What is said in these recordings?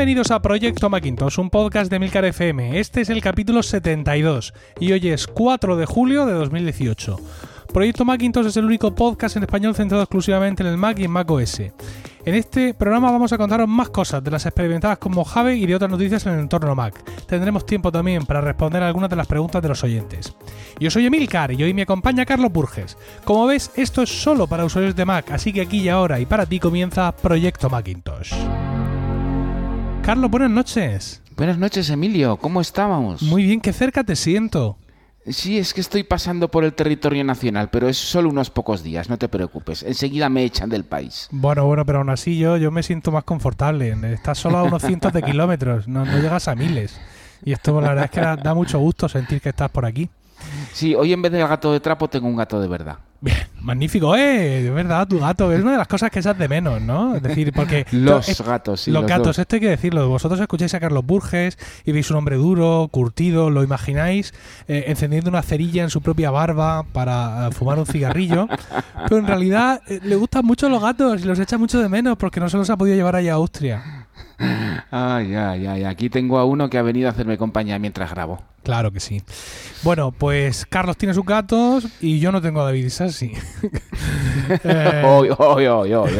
Bienvenidos a Proyecto Macintosh, un podcast de Milcar FM. Este es el capítulo 72 y hoy es 4 de julio de 2018. Proyecto Macintosh es el único podcast en español centrado exclusivamente en el Mac y en Mac OS. En este programa vamos a contaros más cosas de las experimentadas con Mojave y de otras noticias en el entorno Mac. Tendremos tiempo también para responder algunas de las preguntas de los oyentes. Yo soy Emilcar y hoy me acompaña Carlos Burges. Como ves, esto es solo para usuarios de Mac, así que aquí y ahora y para ti comienza Proyecto Macintosh. Carlos, buenas noches. Buenas noches, Emilio. ¿Cómo estábamos? Muy bien, qué cerca te siento. Sí, es que estoy pasando por el territorio nacional, pero es solo unos pocos días, no te preocupes. Enseguida me echan del país. Bueno, bueno, pero aún así yo, yo me siento más confortable. Estás solo a unos cientos de kilómetros, no, no llegas a miles. Y esto la verdad es que da, da mucho gusto sentir que estás por aquí. Sí, hoy en vez del gato de trapo tengo un gato de verdad. Bien, magnífico, eh, de verdad, tu gato es una de las cosas que echas de menos, ¿no? Es decir, porque Los es- gatos, sí. los, los gatos, dos. esto hay que decirlo. Vosotros escucháis a Carlos Burges y veis un hombre duro, curtido, lo imagináis eh, encendiendo una cerilla en su propia barba para eh, fumar un cigarrillo. Pero en realidad eh, le gustan mucho los gatos y los echa mucho de menos porque no se los ha podido llevar allá a Austria. Ay, ay, ay. Aquí tengo a uno que ha venido a hacerme compañía mientras grabo. Claro que sí. Bueno, pues Carlos tiene sus gatos y yo no tengo a David Sassi. Eh, hoy, hoy, hoy.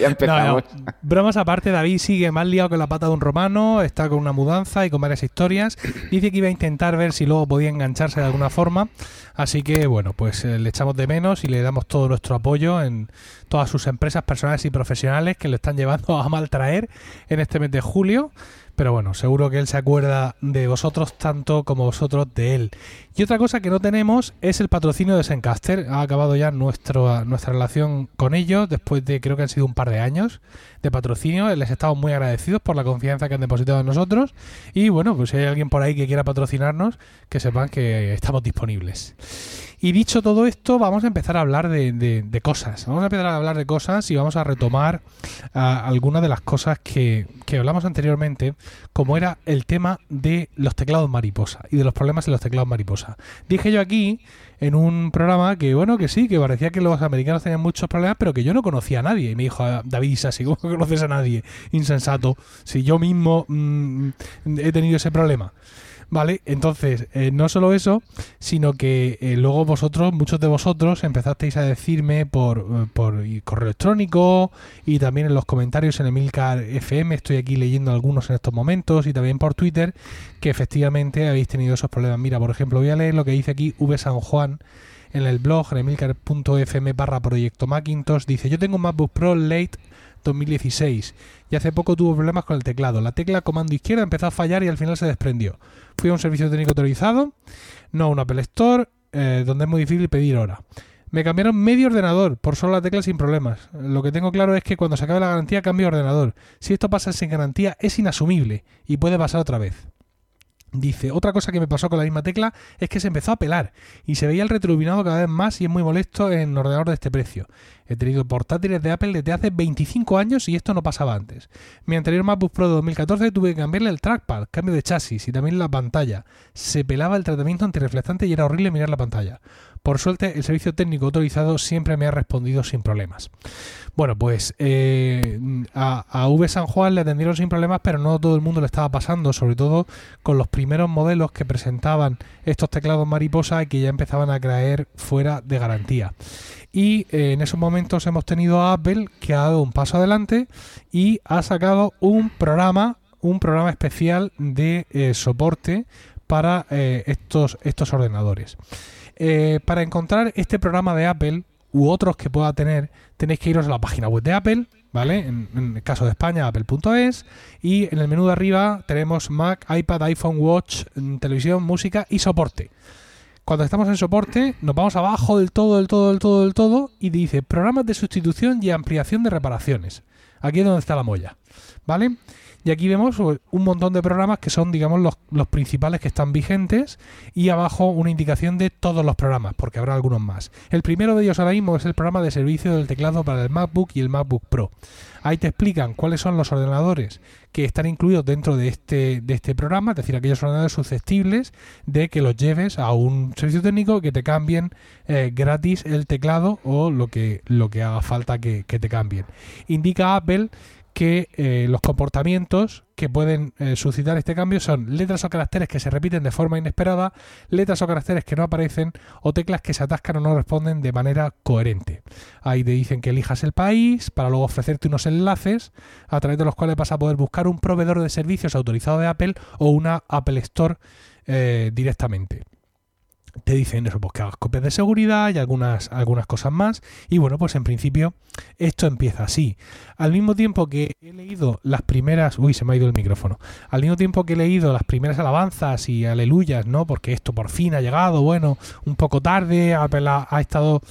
Ya empezamos. No, no. Bromas aparte, David sigue más liado que la pata de un romano, está con una mudanza y con varias historias. Dice que iba a intentar ver si luego podía engancharse de alguna forma. Así que, bueno, pues eh, le echamos de menos y le damos todo nuestro apoyo en todas sus empresas personales y profesionales que le están llevando a maltraer en este mes de julio. Pero bueno, seguro que él se acuerda de vosotros tanto como vosotros de él. Y otra cosa que no tenemos es el patrocinio de Sencaster. Ha acabado ya nuestro, nuestra relación con ellos después de creo que han sido un par de años de patrocinio. Les estamos muy agradecidos por la confianza que han depositado en nosotros. Y bueno, pues si hay alguien por ahí que quiera patrocinarnos, que sepan que estamos disponibles. Y dicho todo esto, vamos a empezar a hablar de, de- cosas. Vamos a empezar a hablar de cosas y vamos a retomar ah, algunas de las cosas que, que hablamos anteriormente, como era el tema de los teclados mariposa y de los problemas en los teclados mariposa. Dije yo aquí en un programa que, bueno, que sí, que parecía que los americanos tenían muchos problemas, pero que yo no conocía a nadie. Y me dijo "Ah, David Isasi, ¿cómo conoces a nadie? Insensato. Si yo mismo mm, he tenido ese problema. Vale, entonces, eh, no solo eso, sino que eh, luego vosotros, muchos de vosotros, empezasteis a decirme por, eh, por correo electrónico y también en los comentarios en Emilcar FM, estoy aquí leyendo algunos en estos momentos, y también por Twitter, que efectivamente habéis tenido esos problemas. Mira, por ejemplo, voy a leer lo que dice aquí V San Juan en el blog, en emilcar.fm barra proyecto Macintosh, dice, yo tengo un MacBook Pro Late 2016 y hace poco tuvo problemas con el teclado. La tecla comando izquierda empezó a fallar y al final se desprendió. Fui a un servicio técnico autorizado, no a un Apple Store, eh, donde es muy difícil pedir hora. Me cambiaron medio ordenador por solo la tecla sin problemas. Lo que tengo claro es que cuando se acabe la garantía cambio de ordenador. Si esto pasa sin garantía es inasumible y puede pasar otra vez. Dice, otra cosa que me pasó con la misma tecla es que se empezó a pelar y se veía el retroiluminado cada vez más y es muy molesto en un ordenador de este precio. He tenido portátiles de Apple desde hace 25 años y esto no pasaba antes. Mi anterior MacBook Pro de 2014 tuve que cambiarle el trackpad, cambio de chasis y también la pantalla. Se pelaba el tratamiento antirreflectante y era horrible mirar la pantalla. Por suerte, el servicio técnico autorizado siempre me ha respondido sin problemas. Bueno, pues eh, a, V San Juan le atendieron sin problemas, pero no todo el mundo le estaba pasando, sobre todo con los primeros modelos que presentaban estos teclados mariposa y que ya empezaban a caer fuera de garantía. Y eh, en esos momentos hemos tenido a Apple que ha dado un paso adelante y ha sacado un programa, un programa especial de eh, soporte para estos, estos ordenadores. Eh, para encontrar este programa de Apple u otros que pueda tener, tenéis que iros a la página web de Apple, ¿vale? En, en el caso de España, apple.es. Y en el menú de arriba tenemos Mac, iPad, iPhone, Watch, mm, televisión, música y soporte. Cuando estamos en soporte, nos vamos abajo del todo, del todo, del todo, del todo, y dice programas de sustitución y ampliación de reparaciones. Aquí es donde está la molla, ¿vale? Y aquí vemos pues, un montón de programas que son, digamos, los, los principales que están vigentes y abajo una indicación de todos los programas, porque habrá algunos más. El primero de ellos ahora mismo es el programa de servicio del teclado para el MacBook y el MacBook Pro. Ahí te explican cuáles son los ordenadores que están incluidos dentro de este, de este programa, es decir, aquellos ordenadores susceptibles de que los lleves a un servicio técnico que te cambien eh, gratis el teclado o lo que, lo que haga falta que, que te cambien. Indica Apple que eh, los comportamientos que pueden eh, suscitar este cambio son letras o caracteres que se repiten de forma inesperada, letras o caracteres que no aparecen o teclas que se atascan o no responden de manera coherente. Ahí te dicen que elijas el país para luego ofrecerte unos enlaces a través de los cuales vas a poder buscar un proveedor de servicios autorizado de Apple o una Apple Store eh, directamente te dicen eso, pues que hagas copias de seguridad y algunas, algunas cosas más. Y bueno, pues en principio esto empieza así. Al mismo tiempo que he leído las primeras. Uy, se me ha ido el micrófono. Al mismo tiempo que he leído las primeras alabanzas y aleluyas, ¿no? Porque esto por fin ha llegado, bueno, un poco tarde. Apple ha, estado.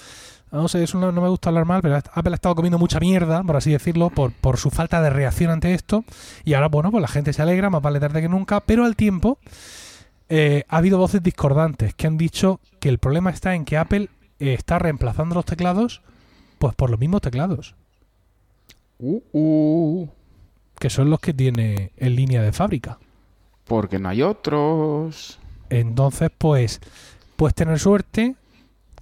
No sé, eso no, me gusta hablar mal, pero Apple ha estado comiendo mucha mierda, por así decirlo, por, por su falta de reacción ante esto. Y ahora, bueno, pues la gente se alegra, más vale tarde que nunca, pero al tiempo eh, ha habido voces discordantes que han dicho que el problema está en que Apple eh, está reemplazando los teclados pues por los mismos teclados. Uh, uh. Que son los que tiene en línea de fábrica. Porque no hay otros. Entonces, pues, puedes tener suerte.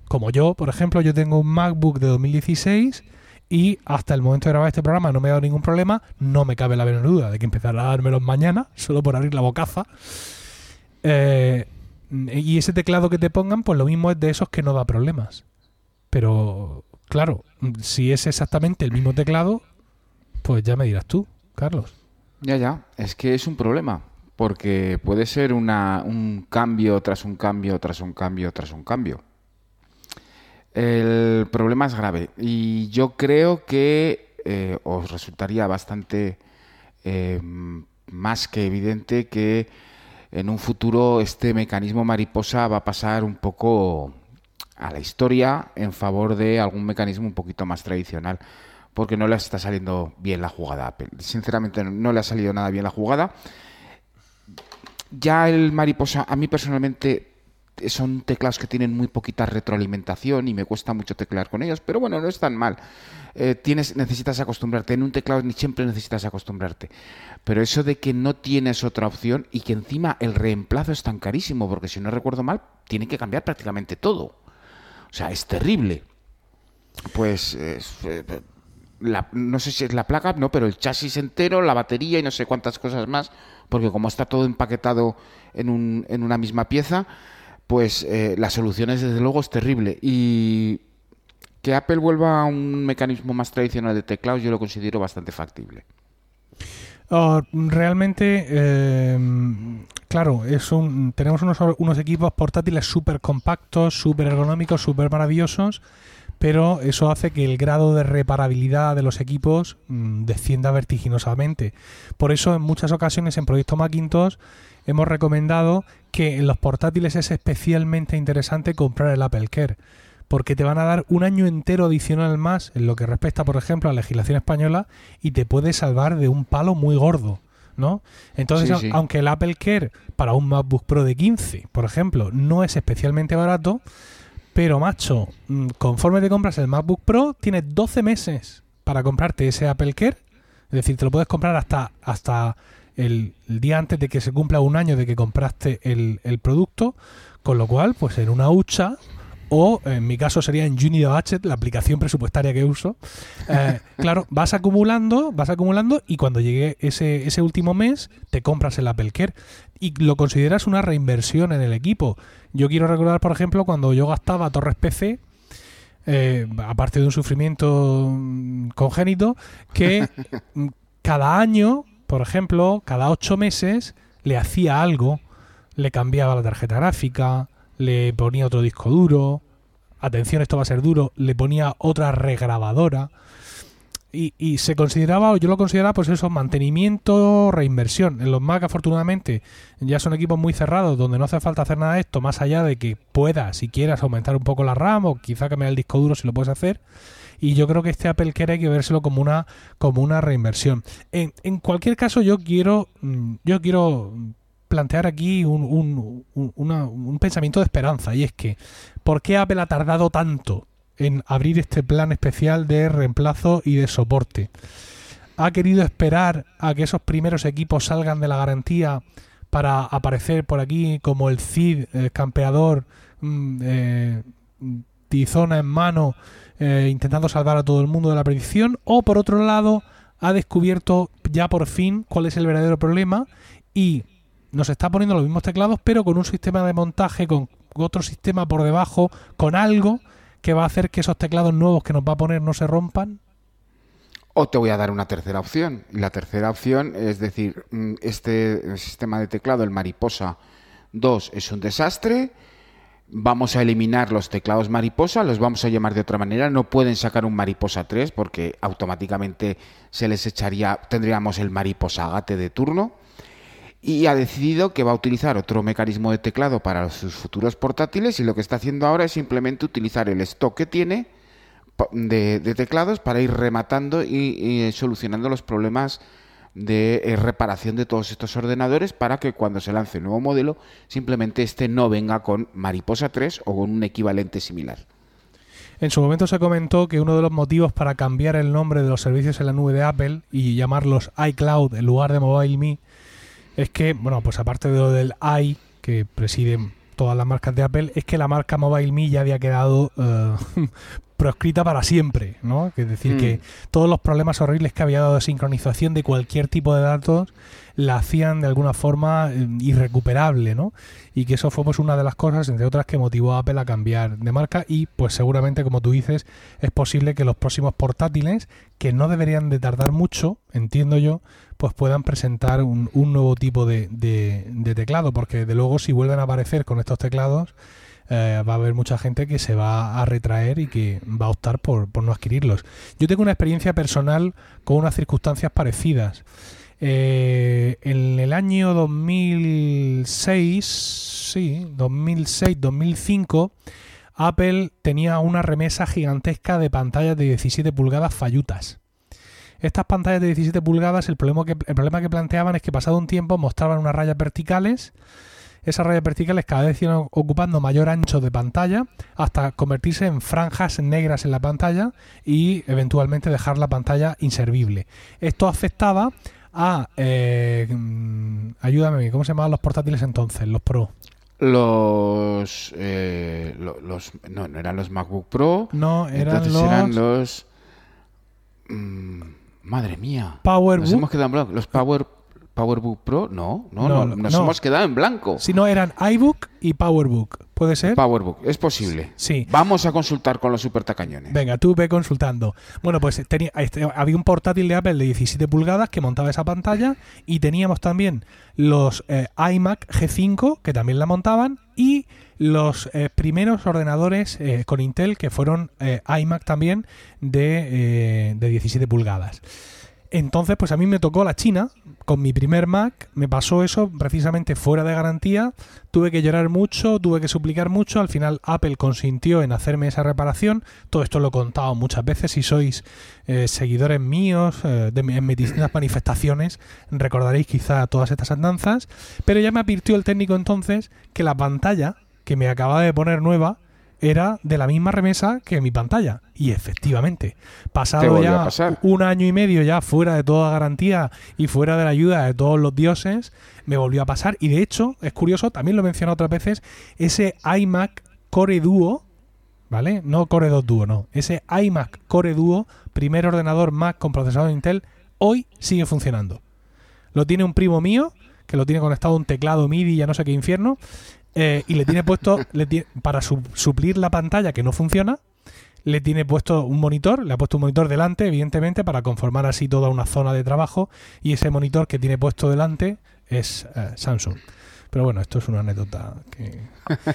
Como yo, por ejemplo, yo tengo un MacBook de 2016 y hasta el momento de grabar este programa no me ha dado ningún problema. No me cabe la menor duda de que empezará a dármelos mañana, solo por abrir la bocaza. Eh, y ese teclado que te pongan, pues lo mismo es de esos que no da problemas. Pero, claro, si es exactamente el mismo teclado, pues ya me dirás tú, Carlos. Ya, ya, es que es un problema, porque puede ser una, un cambio tras un cambio, tras un cambio, tras un cambio. El problema es grave y yo creo que eh, os resultaría bastante eh, más que evidente que en un futuro este mecanismo mariposa va a pasar un poco a la historia en favor de algún mecanismo un poquito más tradicional, porque no le está saliendo bien la jugada a. Sinceramente no le ha salido nada bien la jugada. Ya el mariposa, a mí personalmente son teclados que tienen muy poquita retroalimentación y me cuesta mucho teclear con ellos, pero bueno, no es tan mal. Eh, tienes, necesitas acostumbrarte. En un teclado ni siempre necesitas acostumbrarte. Pero eso de que no tienes otra opción y que encima el reemplazo es tan carísimo, porque si no recuerdo mal, tiene que cambiar prácticamente todo. O sea, es terrible. Pues eh, no sé si es la placa, no, pero el chasis entero, la batería y no sé cuántas cosas más, porque como está todo empaquetado en, un, en una misma pieza, pues eh, la solución es desde luego es terrible. Y que Apple vuelva a un mecanismo más tradicional de teclados yo lo considero bastante factible. Oh, realmente, eh, claro, es un, tenemos unos, unos equipos portátiles súper compactos, súper ergonómicos, súper maravillosos, pero eso hace que el grado de reparabilidad de los equipos mm, descienda vertiginosamente. Por eso, en muchas ocasiones en Proyecto Macintosh hemos recomendado que en los portátiles es especialmente interesante comprar el Apple Care, porque te van a dar un año entero adicional más en lo que respecta, por ejemplo, a la legislación española y te puede salvar de un palo muy gordo. ¿no? Entonces, aunque el Apple Care para un MacBook Pro de 15, por ejemplo, no es especialmente barato, pero macho, mm, conforme te compras el MacBook Pro, tienes 12 meses para comprarte ese Apple Care. Es decir, te lo puedes comprar hasta, hasta el, día antes de que se cumpla un año de que compraste el, producto, con lo cual, pues en una hucha o en mi caso sería en Unity Budget, la aplicación presupuestaria que uso. Eh, claro, vas acumulando, vas acumulando y cuando llegue ese, ese último mes te compras el Apple Care y lo consideras una reinversión en el equipo. Yo quiero recordar, por ejemplo, cuando yo gastaba Torres PC, eh, aparte de un sufrimiento mm, congénito, que cada año por ejemplo, cada ocho meses le hacía algo, le cambiaba la tarjeta gráfica, le ponía otro disco duro, atención, esto va a ser duro, le ponía otra regrabadora. Y, se consideraba, o yo lo consideraba, pues eso, mantenimiento, reinversión. En los Mac, afortunadamente, ya son equipos muy cerrados donde no hace falta hacer nada de esto, más allá de que puedas, si quieras, aumentar un poco la RAM o quizá cambiar el disco duro si lo puedes hacer y yo creo que este Apple Care hay que vérselo como una, como una reinversión. En, cualquier caso, yo quiero, mm, yo quiero plantear aquí un, un, un pensamiento de esperanza y es que ¿por qué Apple ha tardado tanto en abrir este plan especial de reemplazo y de soporte? ¿Ha querido esperar a que esos primeros equipos salgan de la garantía para aparecer por aquí como el CID, el campeador, mm, eh, tizona en mano eh, intentando salvar a todo el mundo de la predicción, o por otro lado, ha descubierto ya por fin cuál es el verdadero problema y nos está poniendo los mismos teclados, pero con un sistema de montaje, con otro sistema por debajo, con algo que va a hacer que esos teclados nuevos que nos va a poner no se rompan? O te voy a dar una tercera opción. La tercera opción es decir, mm, este sistema de teclado, el Mariposa 2, es un desastre. Vamos a eliminar los teclados mariposa, los vamos a llamar de otra manera. No pueden sacar un mariposa 3 porque automáticamente se les echaría, tendríamos el mariposa gate de turno y ha decidido que va a utilizar otro mecanismo de teclado para sus futuros portátiles y lo que está haciendo ahora es simplemente utilizar el stock que tiene de, teclados para ir rematando y, solucionando los problemas de eh, reparación de todos estos ordenadores para que cuando se lance el nuevo modelo simplemente este no venga con Mariposa 3 o con un equivalente similar. En su momento se comentó que uno de los motivos para cambiar el nombre de los servicios en la nube de Apple y llamarlos iCloud en lugar de MobileMe es que, bueno, pues aparte de lo del i que preside todas las marcas de Apple, es que la marca MobileMe ya había quedado eh, proscrita para siempre, ¿no? Es decir, que mm. todos los problemas horribles que había dado de sincronización de cualquier tipo de datos la hacían de alguna forma eh, irrecuperable, ¿no? Y que eso fue pues una de las cosas, entre otras, que motivó a Apple a cambiar de marca y pues seguramente, como tú dices, es posible que los próximos portátiles, que no deberían de tardar mucho, entiendo yo, pues puedan presentar un, nuevo tipo de, de, teclado, porque de luego si vuelven a aparecer con estos teclados, eh, va a haber mucha gente que se va a retraer y que va a optar por, no adquirirlos. Yo tengo una experiencia personal con unas circunstancias parecidas. Eh, en el año 2006, sí, 2006-2005, Apple tenía una remesa gigantesca de pantallas de 17 pulgadas fallutas. Estas pantallas de 17 pulgadas, el problema que, el problema que planteaban es que pasado un tiempo mostraban unas rayas verticales. Esas rayas verticales cada vez iban ocupando mayor ancho de pantalla hasta convertirse en franjas negras en la pantalla y eventualmente dejar la pantalla inservible. Esto afectaba a... Eh, mm, ayúdame, ¿cómo se llamaban los portátiles entonces? Los Pro. Los, eh, los, no, no eran los MacBook Pro. No, eran los... eran los... Mm, Madre mía. PowerBook. Nos hemos quedado en Los Power, PowerBook Pro, no, no, no, nos hemos quedado en blanco. Si no, eran iBook y PowerBook. ¿Puede ser? PowerBook, es posible. Sí. Vamos a consultar con los super tacañones. Venga, tú ve consultando. Bueno, pues tenía, este, había un portátil de Apple de 17 pulgadas que montaba esa pantalla y teníamos también los eh, iMac G5 que también la montaban y los eh, primeros ordenadores eh, con Intel que fueron eh, iMac también de, de, 17 pulgadas. Entonces, pues a mí me tocó la China con mi primer Mac, me pasó eso precisamente fuera de garantía, tuve que llorar mucho, tuve que suplicar mucho, al final Apple consintió en hacerme esa reparación, todo esto lo he contado muchas veces, si sois seguidores míos de, en mis distintas manifestaciones, recordaréis quizá todas estas andanzas, pero ya me advirtió el técnico entonces que la pantalla que me acaba de poner nueva era de la misma remesa que mi pantalla. Y efectivamente, pasado ya un año y medio ya fuera de toda garantía y fuera de la ayuda de todos los dioses, me volvió a pasar. Y de hecho, es curioso, también lo he mencionado otras veces, ese iMac Core Duo, ¿vale? No Core 2 Duo, no. Ese iMac Core Duo, primer ordenador Mac con procesador Intel, hoy sigue funcionando. Lo tiene un primo mío, que lo tiene conectado a un teclado MIDI, ya no sé qué infierno, eh, y le tiene puesto, para suplir la pantalla que no funciona, le tiene puesto un monitor, le ha puesto un monitor delante, evidentemente, para conformar así toda una zona de trabajo. Y ese monitor que tiene puesto delante es eh, Samsung. Pero bueno, esto es una anécdota que...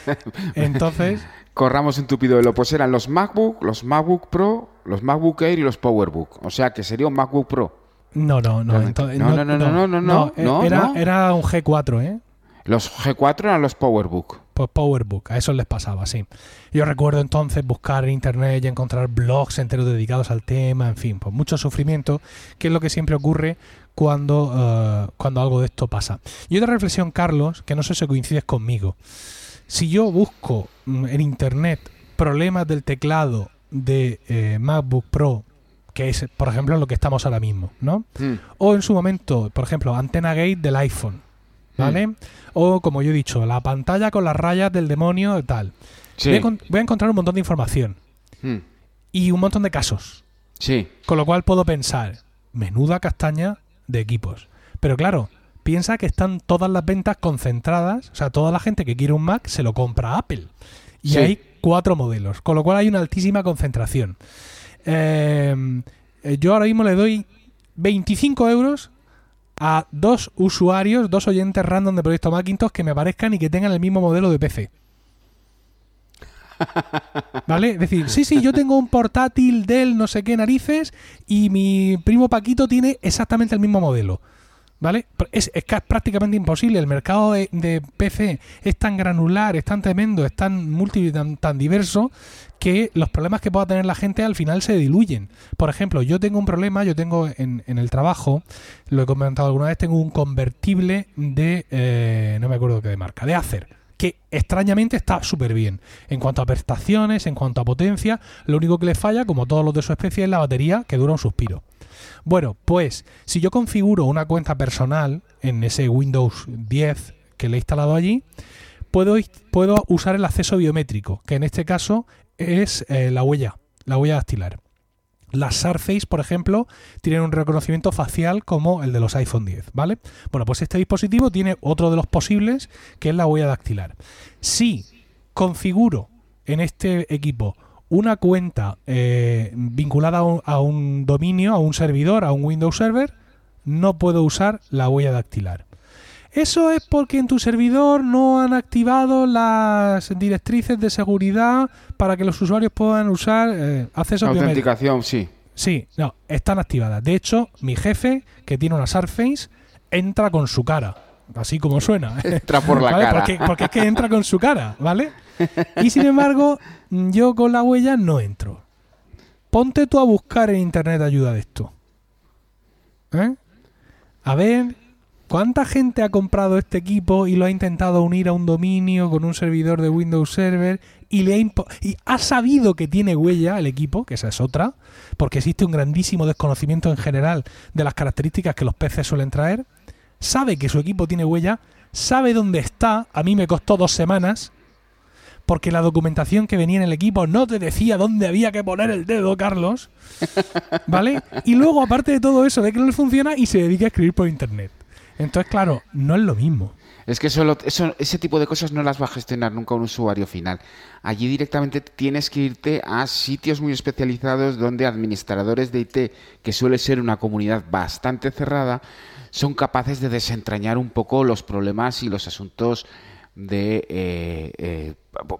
Entonces... Corramos en tupido lo Pues eran los MacBook, los MacBook Pro, los MacBook Air y los PowerBook. O sea que sería un MacBook Pro. No, no, no. no, no, no, no, no, no, era, era un G4, ¿eh? Los G4 eran los PowerBook. Pues PowerBook, a eso les pasaba, sí. Yo recuerdo entonces buscar en internet y encontrar blogs enteros dedicados al tema, en fin, pues mucho sufrimiento, que es lo que siempre ocurre cuando, eh, cuando algo de esto pasa. Y otra reflexión, Carlos, que no sé si coincides conmigo. Si yo busco mm, en internet problemas del teclado de eh, MacBook Pro, que es, por ejemplo, lo que estamos ahora mismo, ¿no? Hmm. O en su momento, por ejemplo, Antena Gate del iPhone ¿vale? Mm. O, como yo he dicho, la pantalla con las rayas del demonio y tal. Voy, a, encontrar un montón de información. Mm. Y un montón de casos. Sí. Con lo cual puedo pensar, menuda castaña de equipos. Pero claro, piensa que están todas las ventas concentradas, o sea, toda la gente que quiere un Mac se lo compra a Apple. Y Sí. hay cuatro modelos, con lo cual hay una altísima concentración. Eh, yo ahora mismo le doy 25 euros a dos usuarios, dos oyentes random de Proyecto Macintosh que me parezcan y que tengan el mismo modelo de PC. ¿Vale? Es decir, sí, sí, yo tengo un portátil Dell no sé qué narices y mi primo Paquito tiene exactamente el mismo modelo. ¿Vale? Es, prácticamente imposible. El mercado de, PC es tan granular, es tan tremendo, es tan multi, tan, tan diverso que los problemas que pueda tener la gente al final se diluyen. Por ejemplo, yo tengo un problema, yo tengo en, en el trabajo, lo he comentado alguna vez, tengo un convertible de, eh, no me acuerdo qué de marca, de Acer, que extrañamente está súper bien. En cuanto a prestaciones, en cuanto a potencia, lo único que le falla, como todos los de su especie, es la batería, que dura un suspiro. Bueno, pues si yo configuro una cuenta personal en ese Windows 10 que le he instalado allí, puedo, puedo usar el acceso biométrico, que en este caso es eh, la huella, la huella dactilar. Las Surface, por ejemplo, tienen un reconocimiento facial como el de los iPhone 10, ¿vale? Bueno, pues este dispositivo tiene otro de los posibles, que es la huella dactilar. Si configuro en este equipo una cuenta eh, vinculada a un, a un dominio, a un servidor, a un Windows Server, no puedo usar la huella dactilar. Eso es porque en tu servidor no han activado las directrices de seguridad para que los usuarios puedan usar eh, acceso biométrico. Autenticación, sí. Sí, no, están activadas. De hecho, mi jefe, que tiene una Surface, entra con su cara. Así como suena. Entra por la ¿Vale? cara. Porque, porque es que entra con su cara, ¿vale? Y sin embargo, yo con la huella no entro. Ponte tú a buscar en internet ayuda de esto. ¿Eh? A ver, ¿cuánta gente ha comprado este equipo y lo ha intentado unir a un dominio con un servidor de Windows Server y le ha, y ha sabido que tiene huella el equipo, que esa es otra, porque existe un grandísimo desconocimiento en general de las características que los PCs suelen traer? Sabe que su equipo tiene huella, sabe dónde está, a mí me costó dos semanas, porque la documentación que venía en el equipo no te decía dónde había que poner el dedo, Carlos. ¿Vale? Y luego, aparte de todo eso, ve que no le funciona y se dedica a escribir por internet. Entonces, claro, no es lo mismo. Es que solo, eso, ese tipo de cosas no las va a gestionar nunca un usuario final. Allí directamente tienes que irte a sitios muy especializados donde administradores de IT, que suele ser una comunidad bastante cerrada, son capaces de desentrañar un poco los problemas y los asuntos de eh, eh,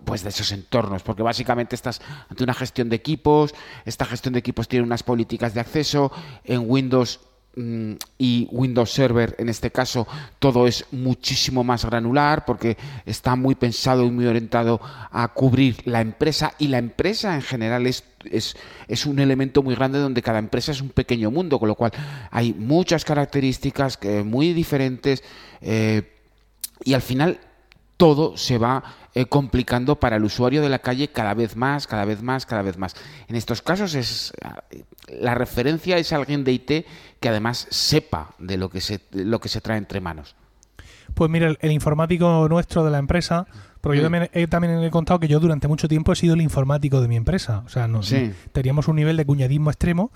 pues de esos entornos porque básicamente estás ante una gestión de equipos esta gestión de equipos tiene unas políticas de acceso en Windows y Windows Server en este caso todo es muchísimo más granular porque está muy pensado y muy orientado a cubrir la empresa y la empresa en general es, es, es un elemento muy grande donde cada empresa es un pequeño mundo con lo cual hay muchas características que, muy diferentes eh, y al final todo se va eh, complicando para el usuario de la calle cada vez más, cada vez más, cada vez más. En estos casos es la referencia es alguien de IT que además sepa de lo que se lo que se trae entre manos. Pues mira, el, el informático nuestro de la empresa, porque yo también he, también he contado que yo durante mucho tiempo he sido el informático de mi empresa. O sea, Sí. teníamos un nivel de cuñadismo extremo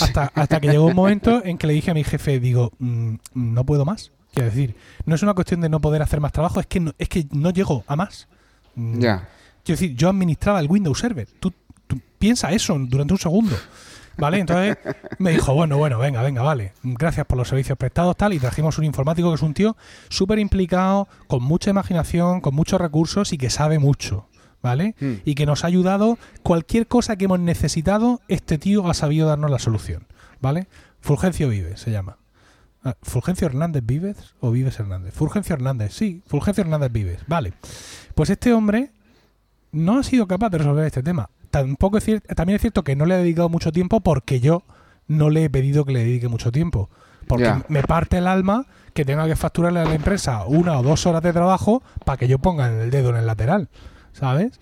hasta, hasta que llegó un momento en que le dije a mi jefe, digo, "Mm, no puedo más. Quiero decir, no es una cuestión de no poder hacer más trabajo, es que no, es que no llego a más. Mm, Ya. Quiero decir, yo administraba el Windows Server. Tú, tú piensa eso durante un segundo. ¿Vale? Entonces me dijo, bueno, bueno, venga, venga, vale. Gracias por los servicios prestados, tal. Y trajimos un informático que es un tío súper implicado, con mucha imaginación, con muchos recursos y que sabe mucho. ¿Vale? Mm. Y que nos ha ayudado. Cualquier cosa que hemos necesitado, este tío ha sabido darnos la solución. ¿Vale? Fulgencio Vives se llama. Ah, ¿Fulgencio Hernández Vives o Vives Hernández? Fulgencio Hernández, sí, Fulgencio Hernández Vives. Vale. Pues este hombre no ha sido capaz de resolver este tema. Tampoco es cier- también es cierto que no le he dedicado mucho tiempo porque yo no le he pedido que le dedique mucho tiempo. Porque me parte el alma que tenga que facturarle a la empresa una o dos horas de trabajo para que yo ponga el dedo en el lateral. ¿Sabes?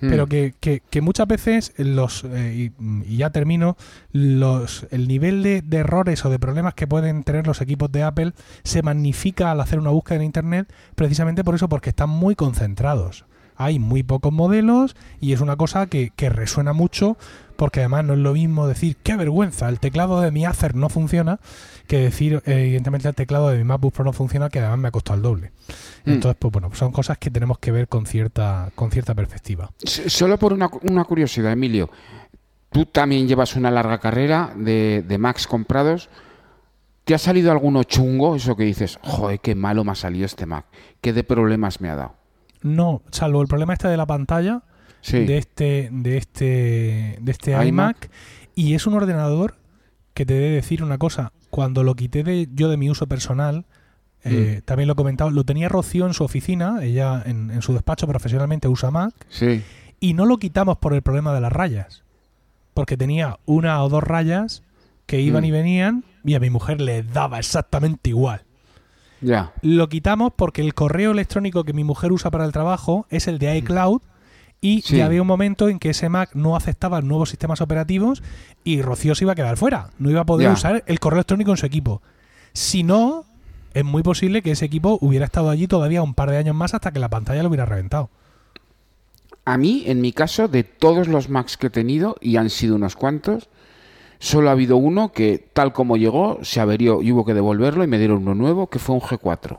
Mm. Pero que, que- que muchas veces los eh, y, y ya termino los el nivel de, de errores o de problemas que pueden tener los equipos de Apple se magnifica al hacer una búsqueda en internet precisamente por eso porque están muy concentrados hay muy pocos modelos y es una cosa que, que resuena mucho porque además no es lo mismo decir qué vergüenza, el teclado de mi Acer no funciona, que decir evidentemente el teclado de mi MacBook Pro no funciona, que además me ha costado el doble. Mm. Entonces, pues bueno, son cosas que tenemos que ver con cierta, con cierta perspectiva. Solo por una, una curiosidad, Emilio. Tú también llevas una larga carrera de, de Macs comprados. ¿Te ha salido alguno chungo? Eso que dices, joder, qué malo me ha salido este Mac. ¿Qué de problemas me ha dado? No, salvo el problema este de la pantalla, Sí. de este, de este, de este iMac. iMac. y es un ordenador que te he de decir una cosa. Cuando lo quité de, yo de mi uso personal, eh, Mm. también lo he comentado, lo tenía Rocío en su oficina, ella en, en su despacho profesionalmente usa Mac, Sí. y no lo quitamos por el problema de las rayas, porque tenía una o dos rayas que iban Mm. y venían y a mi mujer le daba exactamente igual. Ya. Lo quitamos porque el correo electrónico que mi mujer usa para el trabajo es el de iCloud y Mm. Sí. ya había un momento en que ese Mac no aceptaba nuevos sistemas operativos y Rocío se iba a quedar fuera. No iba a poder Ya. usar el correo electrónico en su equipo. Si no, es muy posible que ese equipo hubiera estado allí todavía un par de años más hasta que la pantalla lo hubiera reventado. A mí, en mi caso, de todos los Macs que he tenido, y han sido unos cuantos, solo ha habido uno que, tal como llegó, se averió y hubo que devolverlo y me dieron uno nuevo, que fue un G4,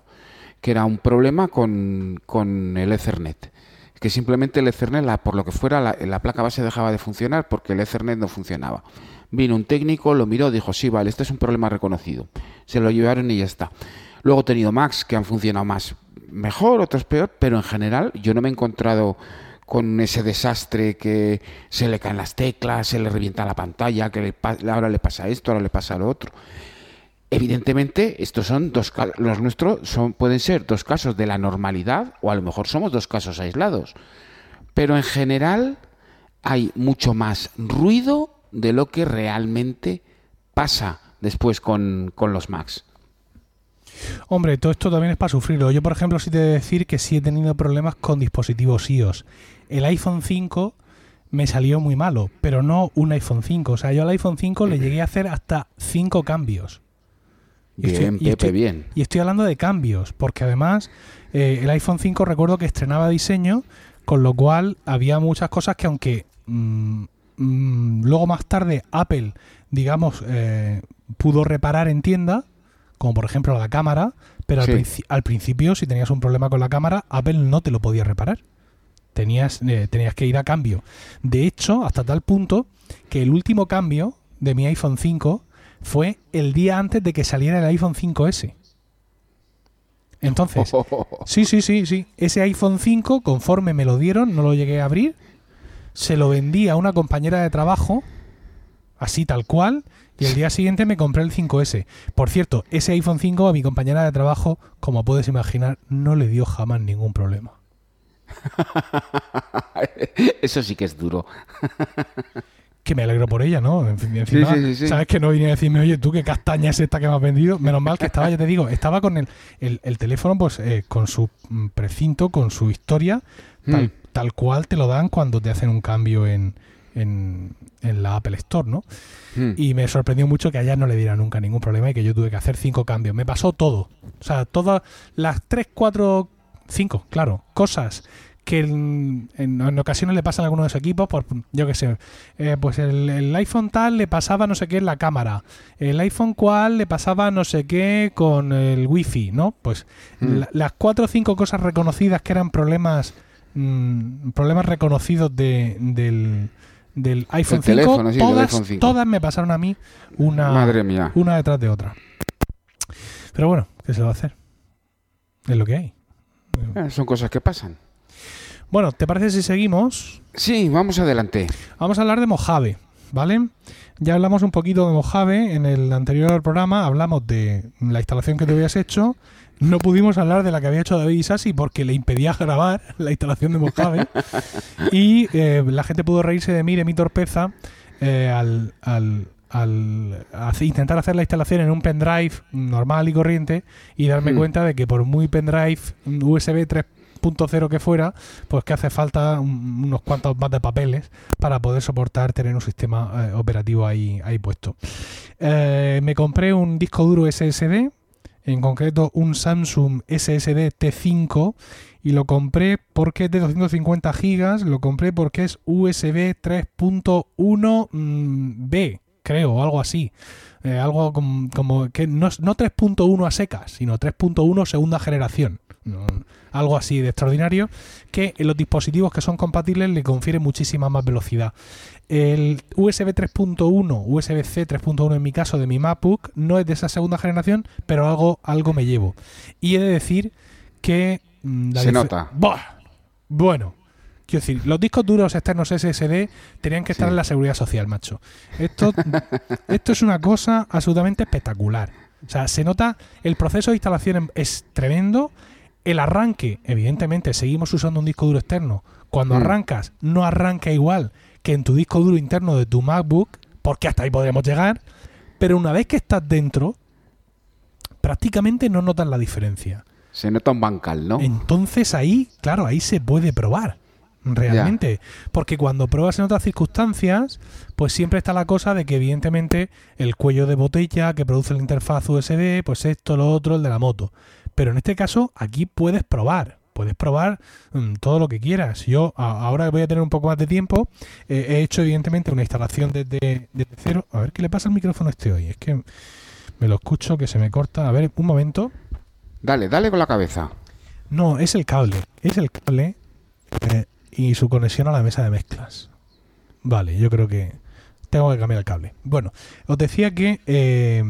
que era un problema con, con el Ethernet. Que simplemente el Ethernet, por lo que fuera, la, la placa base dejaba de funcionar porque el Ethernet no funcionaba. Vino un técnico, lo miró, dijo, sí, vale, este es un problema reconocido. Se lo llevaron y ya está. Luego he tenido Macs que han funcionado más mejor, otros peor, pero en general yo no me he encontrado con ese desastre que se le caen las teclas, se le revienta la pantalla, que le ahora le pasa esto, ahora le pasa lo otro. Evidentemente, estos son dos los nuestros son pueden ser dos casos de la normalidad o a lo mejor somos dos casos aislados. Pero en general hay mucho más ruido de lo que realmente pasa después con, con los Macs. Hombre, todo esto también es para sufrirlo. Yo, por ejemplo, sí te he de decir que sí he tenido problemas con dispositivos iOS. El iPhone 5 me salió muy malo, pero no un iPhone 5. O sea, yo al iPhone 5 le llegué a hacer hasta 5 cambios. Y estoy- Bien, y Pepe, estoy- bien. Y estoy hablando de cambios, porque además eh, el iPhone 5 recuerdo que estrenaba diseño, con lo cual había muchas cosas que aunque mm, mm, luego más tarde Apple, digamos, eh, pudo reparar en tienda, como por ejemplo la cámara, pero Sí. al, princi- al principio si tenías un problema con la cámara, Apple no te lo podía reparar. Tenías, eh, tenías que ir a cambio. De hecho, hasta tal punto que el último cambio de mi iPhone 5 fue el día antes de que saliera el iPhone 5S. Entonces, sí, sí, sí, sí. Ese iPhone 5, conforme me lo dieron, no lo llegué a abrir, se lo vendí a una compañera de trabajo, así tal cual, y el día siguiente me compré el 5S. Por cierto, ese iPhone 5 a mi compañera de trabajo, como puedes imaginar, no le dio jamás ningún problema. Eso sí que es duro. Que me alegro por ella, ¿no? En fin, encima, sí, sí, sí. Sabes que no vine a decirme, oye, tú qué castaña es esta que me has vendido. Menos mal que estaba, ya te digo, estaba con el, el, el teléfono, pues, eh, con su mm, precinto, con su historia, tal, Mm. tal cual te lo dan cuando te hacen un cambio en, en, en la Apple Store, ¿no? Mm. Y me sorprendió mucho que a ella no le diera nunca ningún problema y que yo tuve que hacer cinco cambios. Me pasó todo. O sea, todas las tres, cuatro, cinco, claro, cosas que en, en- en ocasiones le pasan a algunos de los equipos, por, yo qué sé, eh, pues el, el iPhone tal le pasaba no sé qué en la cámara, el iPhone cual le pasaba no sé qué con el wifi, ¿no? Pues Mm. la- las cuatro o cinco cosas reconocidas que eran problemas mm, problemas reconocidos de, del, del iPhone 5, teléfono, sí, del todas, iPhone 5. todas me pasaron a mí una, Madre mía. una detrás de otra. Pero bueno, ¿qué se va a hacer? Es lo que hay. Eh, Son cosas que pasan. Bueno, ¿te parece si seguimos? Sí, vamos adelante. Vamos a hablar de Mojave, ¿vale? Ya hablamos un poquito de Mojave en el anterior programa, hablamos de la instalación que te habías hecho. No pudimos hablar de la que había hecho David Isasi porque le impedía grabar la instalación de Mojave. y eh, la gente pudo reírse de mí, de mi torpeza, eh, al, al- al hacer- intentar hacer la instalación en un pendrive normal y corriente y darme Hmm. cuenta de que por muy pendrive USB 3.0 que fuera, pues que hace falta un- unos cuantos más de papeles para poder soportar tener un sistema eh, operativo ahí, ahí puesto. Eh, me compré un disco duro SSD en concreto un Samsung SSD T5 y lo compré porque es de 250 gigas, lo compré porque es USB 3.1B, creo, o algo así. Eh, algo como, que no, no 3.1 a secas, sino 3.1 segunda generación. Algo así de extraordinario que en los dispositivos que son compatibles le confiere muchísima más velocidad. El USB 3.1, USB-C 3.1 en mi caso de mi MacBook, no es de esa segunda generación, pero algo, algo me llevo. Y he de decir que... Mm, Se nota. Bueno, quiero decir, los discos duros externos SSD tenían que estar en la seguridad social, macho. Esto, esto es una cosa absolutamente espectacular. O sea, se nota, el proceso de instalación es tremendo. El arranque, evidentemente, seguimos usando un disco duro externo. Cuando mm. arrancas, no arranca igual que en tu disco duro interno de tu MacBook, porque hasta ahí podremos llegar, pero una vez que estás dentro, prácticamente no notas la diferencia. Se nota un bancal, ¿no? Entonces ahí, claro, ahí se puede probar. Realmente. Porque cuando pruebas en otras circunstancias, pues siempre está la cosa de que evidentemente el cuello de botella que produce la interfaz USB, pues esto, lo otro, el de la moto. Pero en este caso, aquí puedes probar puedes probar mm, todo lo que quieras. Yo ahora voy a tener un poco más de tiempo. Eh, he hecho evidentemente una instalación desde, cero. A ver qué le pasa al micrófono este hoy. Es que me lo escucho que se me corta. A ver, un momento. Dale, dale con la cabeza. No, es el cable. Es el cable eh, y su conexión a la mesa de mezclas. Vale, yo creo que tengo que cambiar el cable. Bueno, os decía que eh,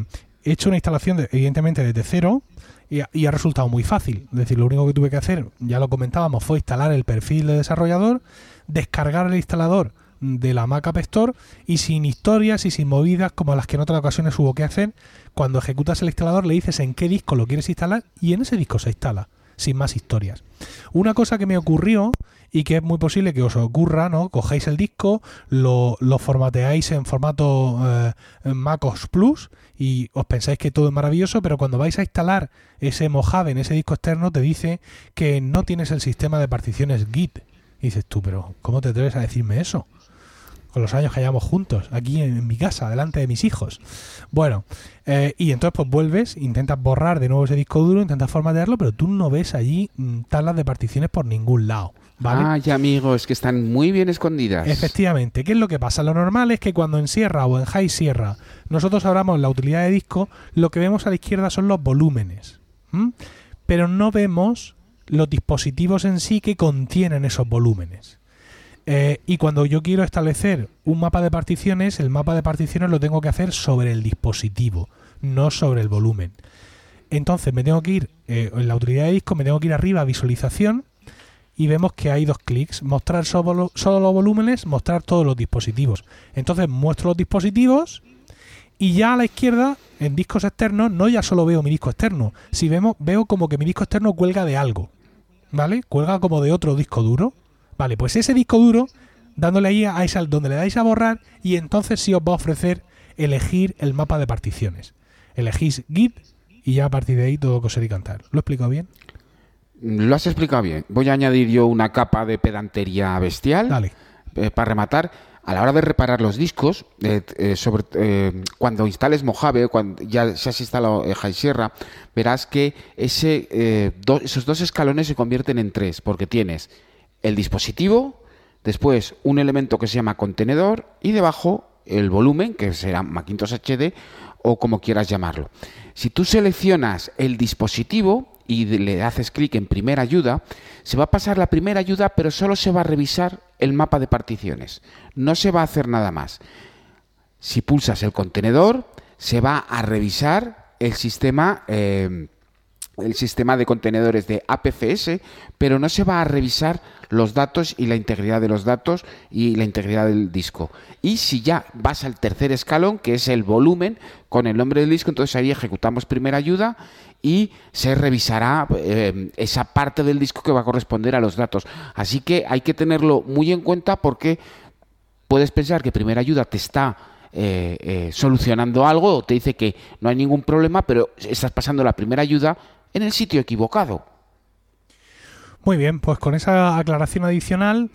he hecho una instalación evidentemente desde cero y, ha resultado muy fácil. Es decir, lo único que tuve que hacer, ya lo comentábamos, fue instalar el perfil de desarrollador, descargar el instalador de la Mac App Store y sin historias y sin movidas como las que en otras ocasiones hubo que hacer, cuando ejecutas el instalador le dices en qué disco lo quieres instalar y en ese disco se instala, sin más historias. Una cosa que me ocurrió y que es muy posible que os ocurra, ¿no? Cogéis el disco, lo, formateáis en formato eh, MacOS Plus y os pensáis que todo es maravilloso, pero cuando vais a instalar ese Mojave en ese disco externo te dice que no tienes el sistema de particiones Git. Y dices tú, pero ¿cómo te atreves a decirme eso? con los años que hayamos juntos, aquí en, mi casa, delante de mis hijos. Bueno, eh, y entonces pues vuelves, intentas borrar de nuevo ese disco duro, intentas formatearlo, pero tú no ves allí mm, talas de particiones por ningún lado. ¿Vale? Ay, amigos, que están muy bien escondidas. Efectivamente, ¿qué es lo que pasa? Lo normal es que cuando en Sierra o en High Sierra nosotros abramos la utilidad de disco, lo que vemos a la izquierda son los volúmenes. Pero no vemos los dispositivos en sí que contienen esos volúmenes. Eh, y cuando yo quiero establecer un mapa de particiones, el mapa de particiones lo tengo que hacer sobre el dispositivo, no sobre el volumen. Entonces me tengo que ir eh, en la utilidad de disco, me tengo que ir arriba a visualización y vemos que hay dos clics, mostrar solo, los volúmenes, mostrar todos los dispositivos. Entonces muestro los dispositivos y ya a la izquierda, en discos externos, no ya solo veo mi disco externo, si vemos, veo como que mi disco externo cuelga de algo, ¿vale? Cuelga como de otro disco duro. Vale, pues ese disco duro, dándole ahí a esa, donde le dais a borrar, y entonces sí os va a ofrecer elegir el mapa de particiones. Elegís Git y ya a partir de ahí todo coser y cantar. ¿Lo he explicado bien? Lo has explicado bien. Voy a añadir yo una capa de pedantería bestial Dale. Eh, para rematar. A la hora de reparar los discos, eh, eh, sobre, cuando instales Mojave, cuando ya se has instalado High Sierra, verás que ese, esos dos escalones se convierten en tres, porque tienes el dispositivo, después un elemento que se llama contenedor y debajo el volumen, que será Macintosh HD o como quieras llamarlo. Si tú seleccionas el dispositivo, y le haces clic en primera ayuda, se va a pasar la primera ayuda, pero solo se va a revisar el mapa de particiones. No se va a hacer nada más. Si pulsas el contenedor, se va a revisar el sistema. Eh, el sistema de contenedores de APFS, pero no se va a revisar los datos y la integridad de los datos y la integridad del disco. Y si ya vas al tercer escalón, que es el volumen con el nombre del disco, entonces ahí ejecutamos primera ayuda y se revisará eh, esa parte del disco que va a corresponder a los datos. Así que hay que tenerlo muy en cuenta porque puedes pensar que primera ayuda te está eh, eh, solucionando algo o te dice que no hay ningún problema, pero estás pasando la primera ayuda en el sitio equivocado. Muy bien, pues con esa aclaración adicional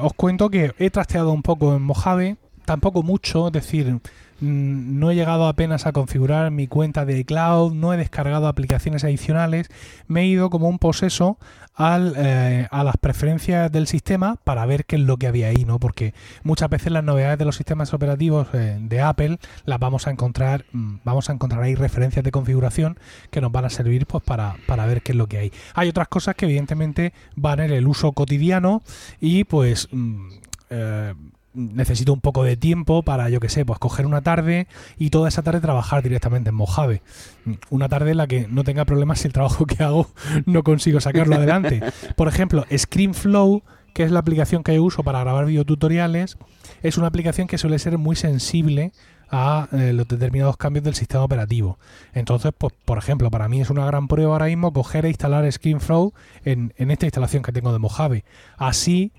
os cuento que he trasteado un poco en Mojave tampoco mucho, es decir, no he llegado apenas a configurar mi cuenta de iCloud, no he descargado aplicaciones adicionales, me he ido como un poseso al, eh, a las preferencias del sistema para ver qué es lo que había ahí, ¿no? Porque muchas veces las novedades de los sistemas operativos eh, de Apple las vamos a encontrar, mm, vamos a encontrar ahí referencias de configuración que nos van a servir pues para, para ver qué es lo que hay. Hay otras cosas que evidentemente van en el uso cotidiano y pues mm, eh, necesito un poco de tiempo para, yo que sé, pues coger una tarde y toda esa tarde trabajar directamente en Mojave. Una tarde en la que no tenga problemas si el trabajo que hago no consigo sacarlo adelante. Por ejemplo, ScreenFlow, que es la aplicación que yo uso para grabar videotutoriales, es una aplicación que suele ser muy sensible a eh, los determinados cambios del sistema operativo. Entonces, pues, por ejemplo, para mí es una gran prueba ahora mismo coger e instalar ScreenFlow en, en esta instalación que tengo de Mojave. Así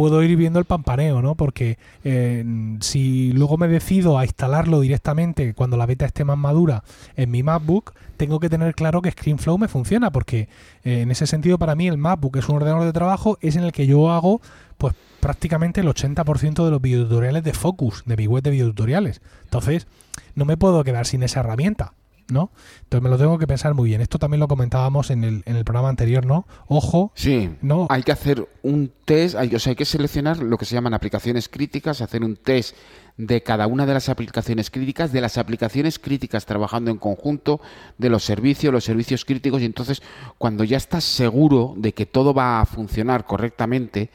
puedo ir viendo el pampaneo, ¿no? Porque eh, si luego me decido a instalarlo directamente cuando la beta esté más madura en mi MacBook, tengo que tener claro que ScreenFlow me funciona, porque eh, en ese sentido para mí el MacBook es un ordenador de trabajo, es en el que yo hago pues prácticamente el 80% de los videotutoriales de Focus, de mi web de videotutoriales. Entonces, no me puedo quedar sin esa herramienta. ¿No? Entonces me lo tengo que pensar muy bien. Esto también lo comentábamos en el, en el programa anterior, ¿no? Ojo. Sí, no. Hay que hacer un test, hay, o sea, hay que seleccionar lo que se llaman aplicaciones críticas, hacer un test de cada una de las aplicaciones críticas, de las aplicaciones críticas trabajando en conjunto, de los servicios, los servicios críticos, y entonces cuando ya estás seguro de que todo va a funcionar correctamente,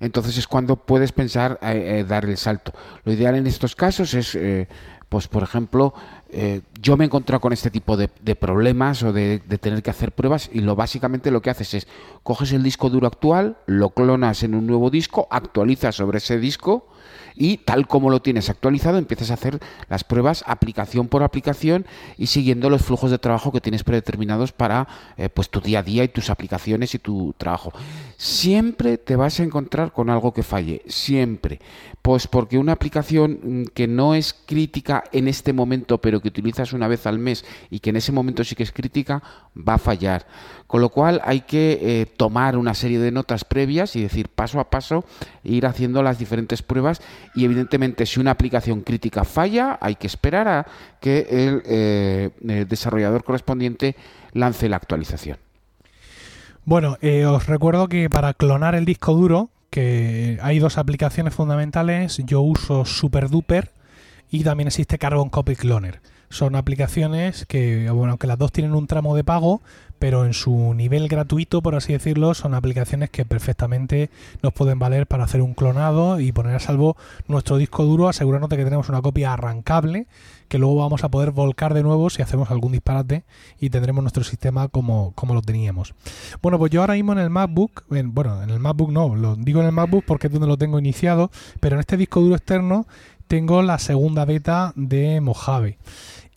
entonces es cuando puedes pensar eh, eh, dar el salto. Lo ideal en estos casos es, eh, pues por ejemplo, eh, yo me he encontrado con este tipo de, problemas o de, de, tener que hacer pruebas y lo básicamente lo que haces es coges el disco duro actual, lo clonas en un nuevo disco, actualizas sobre ese disco y tal como lo tienes actualizado empiezas a hacer las pruebas aplicación por aplicación y siguiendo los flujos de trabajo que tienes predeterminados para eh, pues tu día a día y tus aplicaciones y tu trabajo. Siempre te vas a encontrar con algo que falle, siempre. Pues porque una aplicación mm, que no es crítica en este momento, pero que utilizas una vez al mes y que en ese momento sí que es crítica, va a fallar. Con lo cual hay que eh, tomar una serie de notas previas y decir paso a paso, ir haciendo las diferentes pruebas y evidentemente si una aplicación crítica falla, hay que esperar a que el, eh, desarrollador correspondiente lance la actualización. Bueno, eh, os recuerdo que para clonar el disco duro que hay dos aplicaciones fundamentales. Yo uso SuperDuper y también existe Carbon Copy Cloner. Son aplicaciones que, bueno, aunque las dos tienen un tramo de pago, pero en su nivel gratuito, por así decirlo, son aplicaciones que perfectamente nos pueden valer para hacer un clonado y poner a salvo nuestro disco duro, asegurarnos de que tenemos una copia arrancable que luego vamos a poder volcar de nuevo si hacemos algún disparate y tendremos nuestro sistema como, como lo teníamos. Bueno, pues yo ahora mismo en el MacBook, en, bueno, en el MacBook no, lo digo en el MacBook porque es donde lo tengo iniciado, pero en este disco duro externo tengo la segunda beta de Mojave.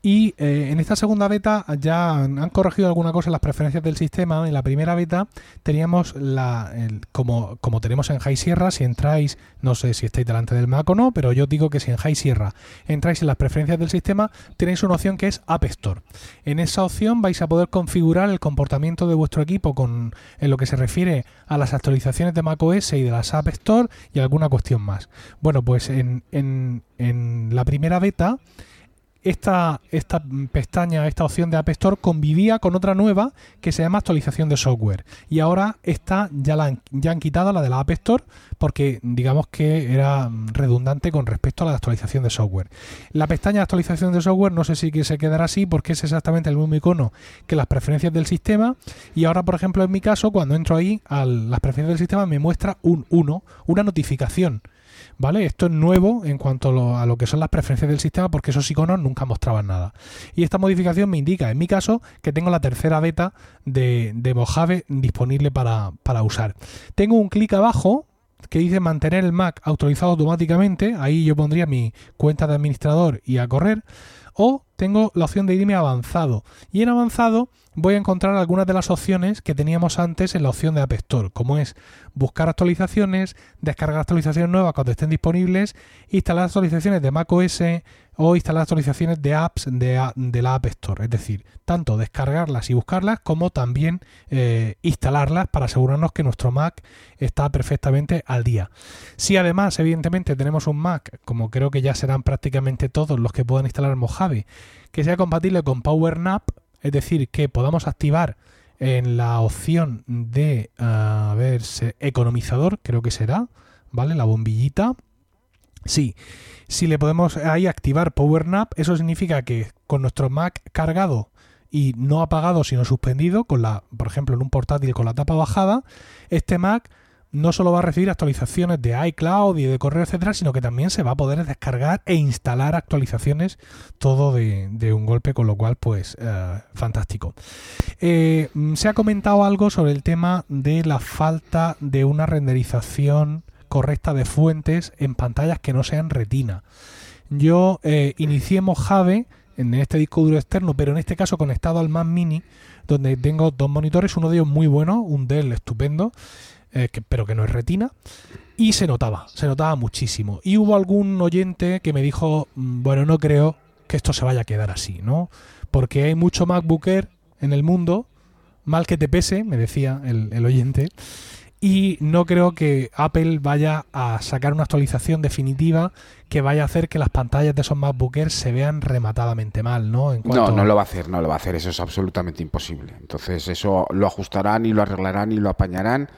Y eh, en esta segunda beta ya han corregido alguna cosa en las preferencias del sistema. En la primera beta teníamos la, como, como tenemos en High Sierra, si entráis, no sé si estáis delante del Mac o no, pero yo digo que si en High Sierra entráis en las preferencias del sistema, tenéis una opción que es App Store. En esa opción vais a poder configurar el comportamiento de vuestro equipo con en lo que se refiere a las actualizaciones de macOS y de las App Store y alguna cuestión más. Bueno, pues en, en, en la primera beta esta, esta pestaña, esta opción de App Store convivía con otra nueva que se llama actualización de software. Y ahora esta ya, la han, ya han quitado la de la App Store porque digamos que era redundante con respecto a la actualización de software. La pestaña de actualización de software no sé si se quedará así porque es exactamente el mismo icono que las preferencias del sistema. Y ahora, por ejemplo, en mi caso, cuando entro ahí a las preferencias del sistema me muestra un 1, una notificación ¿vale? Esto es nuevo en cuanto a lo, que son las preferencias del sistema porque esos iconos nunca mostraban nada. Y esta modificación me indica, en mi caso, que tengo la tercera beta de, de Mojave disponible para, para usar. Tengo un clic abajo que dice mantener el Mac actualizado automáticamente. Ahí yo pondría mi cuenta de administrador y a correr. O tengo la opción de irme avanzado. Y en avanzado voy a encontrar algunas de las opciones que teníamos antes en la opción de App Store, como es buscar actualizaciones, descargar actualizaciones nuevas cuando estén disponibles, instalar actualizaciones de macOS o instalar actualizaciones de apps de, la App Store. Es decir, tanto descargarlas y buscarlas como también eh, instalarlas para asegurarnos que nuestro Mac está perfectamente al día. Si además, evidentemente, tenemos un Mac, como creo que ya serán prácticamente todos los que puedan instalar Mojave, que sea compatible con PowerNap, es decir, que podamos activar en la opción de, a ver, economizador, creo que será, ¿vale? La bombillita. Sí, si le podemos ahí activar PowerNap, eso significa que con nuestro Mac cargado y no apagado sino suspendido, con la, por ejemplo, en un portátil con la tapa bajada, este Mac no solo va a recibir actualizaciones de iCloud y de correo, etcétera, sino que también se va a poder descargar e instalar actualizaciones todo de, un golpe, con lo cual, pues, eh, fantástico. Eh, se ha comentado algo sobre el tema de la falta de una renderización correcta de fuentes en pantallas que no sean retina. Yo eh, inicié Mojave en este disco duro externo, pero en este caso conectado al Mac Mini, donde tengo dos monitores, uno de ellos muy bueno, un Dell estupendo, eh, pero que no es retina. Y se notaba, se notaba muchísimo. Y hubo algún oyente que me dijo, mm, bueno, no creo que esto se vaya a quedar así, ¿no? Porque hay mucho MacBooker en el mundo, mal que te pese, me decía el oyente, y no creo que Apple vaya a sacar una actualización definitiva que vaya a hacer que las pantallas de esos MacBookers se vean rematadamente mal, ¿no? No, no lo va a hacer, no lo va a hacer, eso es absolutamente imposible. Entonces eso lo ajustarán y lo arreglarán y lo apañarán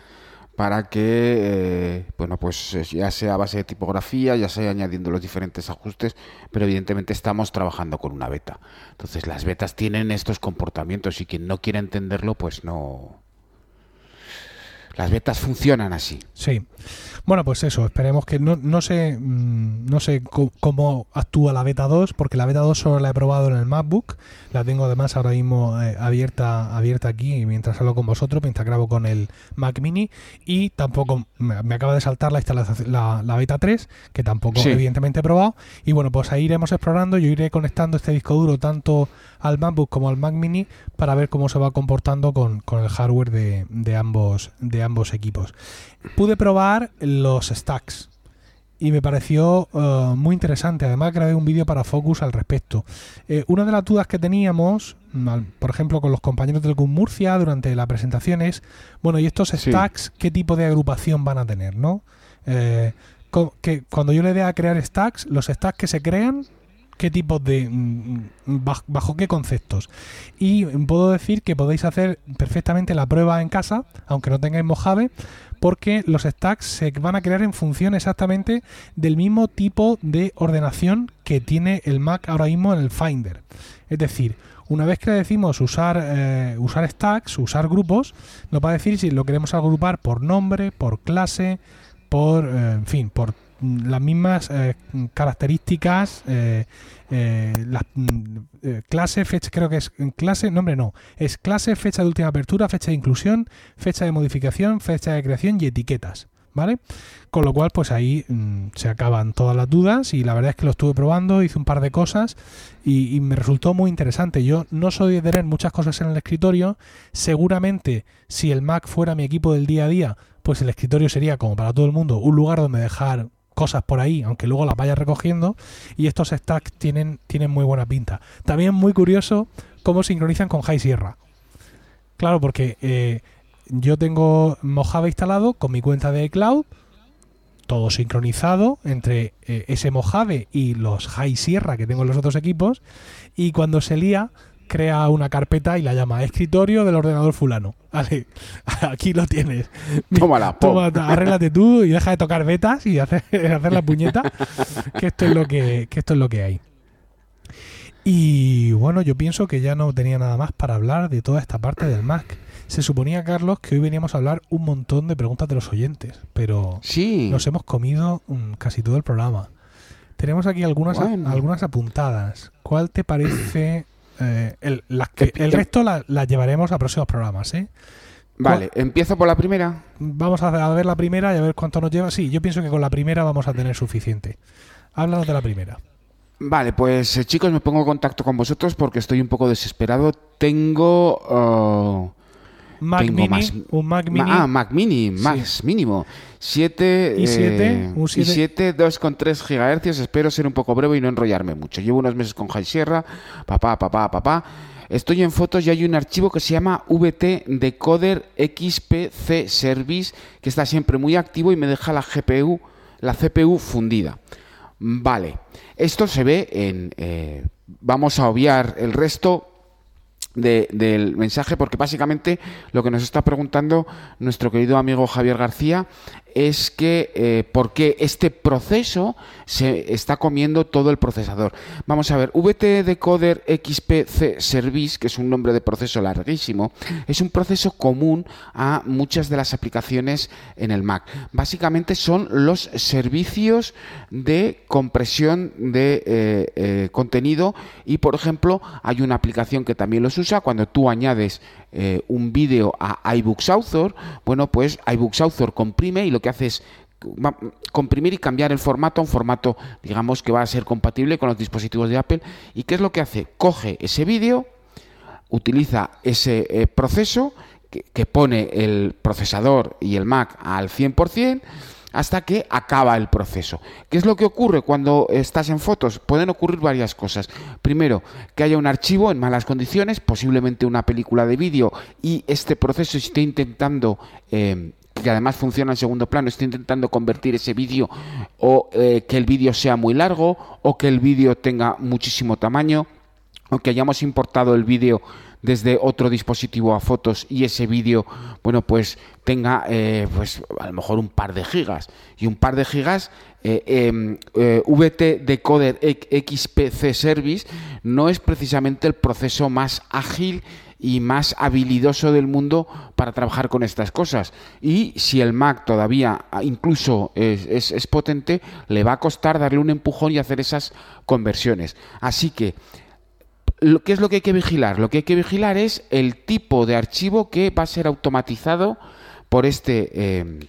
para que, eh, bueno, pues ya sea a base de tipografía, ya sea añadiendo los diferentes ajustes, pero evidentemente estamos trabajando con una beta. Entonces las betas tienen estos comportamientos y quien no quiere entenderlo, pues no, las betas funcionan así. Sí. Bueno, pues eso, esperemos que no, no sé mm, no sé cómo actúa la beta 2, porque la beta 2 solo la he probado en el MacBook, la tengo además ahora mismo eh, abierta abierta aquí mientras hablo con vosotros, mientras grabo con el Mac Mini y tampoco me, acaba de saltar la instalación la, la beta 3, que tampoco evidentemente he probado y bueno, pues ahí iremos explorando, yo iré conectando este disco duro tanto al MacBook como al Mac Mini para ver cómo se va comportando con, con el hardware de, de ambos de ambos equipos. Pude probar los stacks y me pareció eh, muy interesante. Además, grabé un vídeo para Focus al respecto. Eh, una de las dudas que teníamos, por ejemplo, con los compañeros del GUM Murcia durante la presentación es, bueno, ¿y estos stacks qué tipo de agrupación van a tener? ¿no? Eh, que cuando yo le dé a crear stacks, los stacks que se crean, qué tipos de mm, mm, bajo, qué conceptos y puedo decir que podéis hacer perfectamente la prueba en casa aunque no tengáis Mojave porque los stacks se van a crear en función exactamente del mismo tipo de ordenación que tiene el Mac ahora mismo en el Finder. Es decir, una vez que le decimos usar, eh, usar stacks, usar grupos, nos va a decir si lo queremos agrupar por nombre, por clase, por, eh, en fin, por las mismas eh, características, eh, eh, mm, clase, fecha, creo que es clase, nombre no, es clase, fecha de última apertura, fecha de inclusión, fecha de modificación, fecha de creación y etiquetas. ¿Vale? Con lo cual, pues ahí mm, se acaban todas las dudas y la verdad es que lo estuve probando, hice un par de cosas y, y, me resultó muy interesante. Yo no soy de tener muchas cosas en el escritorio, seguramente si el Mac fuera mi equipo del día a día, pues el escritorio sería como para todo el mundo un lugar donde dejar cosas por ahí, aunque luego las vayas recogiendo, y estos stacks tienen, tienen muy buena pinta. También muy curioso cómo sincronizan con High Sierra. Claro, porque eh, yo tengo Mojave instalado con mi cuenta de iCloud, todo sincronizado entre eh, ese Mojave y los High Sierra que tengo en los otros equipos, y cuando se lía, crea una carpeta y la llama escritorio del ordenador fulano. Vale, aquí lo tienes. Tómala, Toma, arréglate tú y deja de tocar betas y hacer, hacer la puñeta, que esto es lo que, que esto es lo que hay. Y bueno, yo pienso que ya no tenía nada más para hablar de toda esta parte del Mac. Se suponía, Carlos, que hoy veníamos a hablar un montón de preguntas de los oyentes, pero sí. nos hemos comido mm, casi todo el programa. Tenemos aquí algunas, algunas apuntadas. ¿Cuál te parece eh, el, el resto las llevaremos a próximos programas, ¿eh? Vale, empiezo por la primera. Vamos a ver la primera y a ver cuánto nos lleva. Sí, yo pienso que con la primera vamos a tener suficiente. Háblanos de la primera. Vale, pues eh, chicos, me pongo en contacto con vosotros porque estoy un poco desesperado. Tengo... Mac tengo Mini, más- un Mac Mini. Ah, Mac Mini, más mínimo. 7 ¿Y siete? Un siete. 7, 2,3 GHz. Espero ser un poco breve y no enrollarme mucho. Llevo unos meses con High Sierra, papá, papá, papá. Estoy en fotos y hay un archivo que se llama VT Decoder XPC Service que está siempre muy activo y me deja la GPU, la CPU fundida. Vale, esto se ve en... eh, vamos a obviar el resto de- del mensaje porque básicamente lo que nos está preguntando nuestro querido amigo Javier García es que eh, por qué este proceso se está comiendo todo el procesador. Vamos a ver, VT Decoder XPC Service, que es un nombre de proceso larguísimo, es un proceso común a muchas de las aplicaciones en el Mac. Básicamente son los servicios de compresión de eh, eh, contenido y, por ejemplo, hay una aplicación que también los usa cuando tú añades eh, un vídeo a iBooks Author, bueno, pues iBooks Author comprime y lo que hace es comprimir y cambiar el formato a un formato, digamos, que va a ser compatible con los dispositivos de Apple. ¿Y qué es lo que hace? Coge ese vídeo, utiliza ese eh, proceso que, que pone el procesador y el Mac al 100% hasta que acaba el proceso. ¿Qué es lo que ocurre cuando estás en fotos? Pueden ocurrir varias cosas. Primero, que haya un archivo en malas condiciones, posiblemente una película de vídeo, y este proceso esté intentando... eh, que además funciona en segundo plano, esté intentando convertir ese vídeo o eh, que el vídeo sea muy largo o que el vídeo tenga muchísimo tamaño o que hayamos importado el vídeo desde otro dispositivo a fotos y ese vídeo, bueno, pues tenga, eh, pues a lo mejor un par de gigas. Y un par de gigas, eh, em, eh, VT Decoder XPC Service no es precisamente el proceso más ágil y más habilidoso del mundo para trabajar con estas cosas. Y si el Mac todavía ah, incluso es, es- es potente, le va a costar darle un empujón y hacer esas conversiones. Así que lo, ¿Qué es lo que hay que vigilar? Lo que hay que vigilar es el tipo de archivo que va a ser automatizado por este, eh,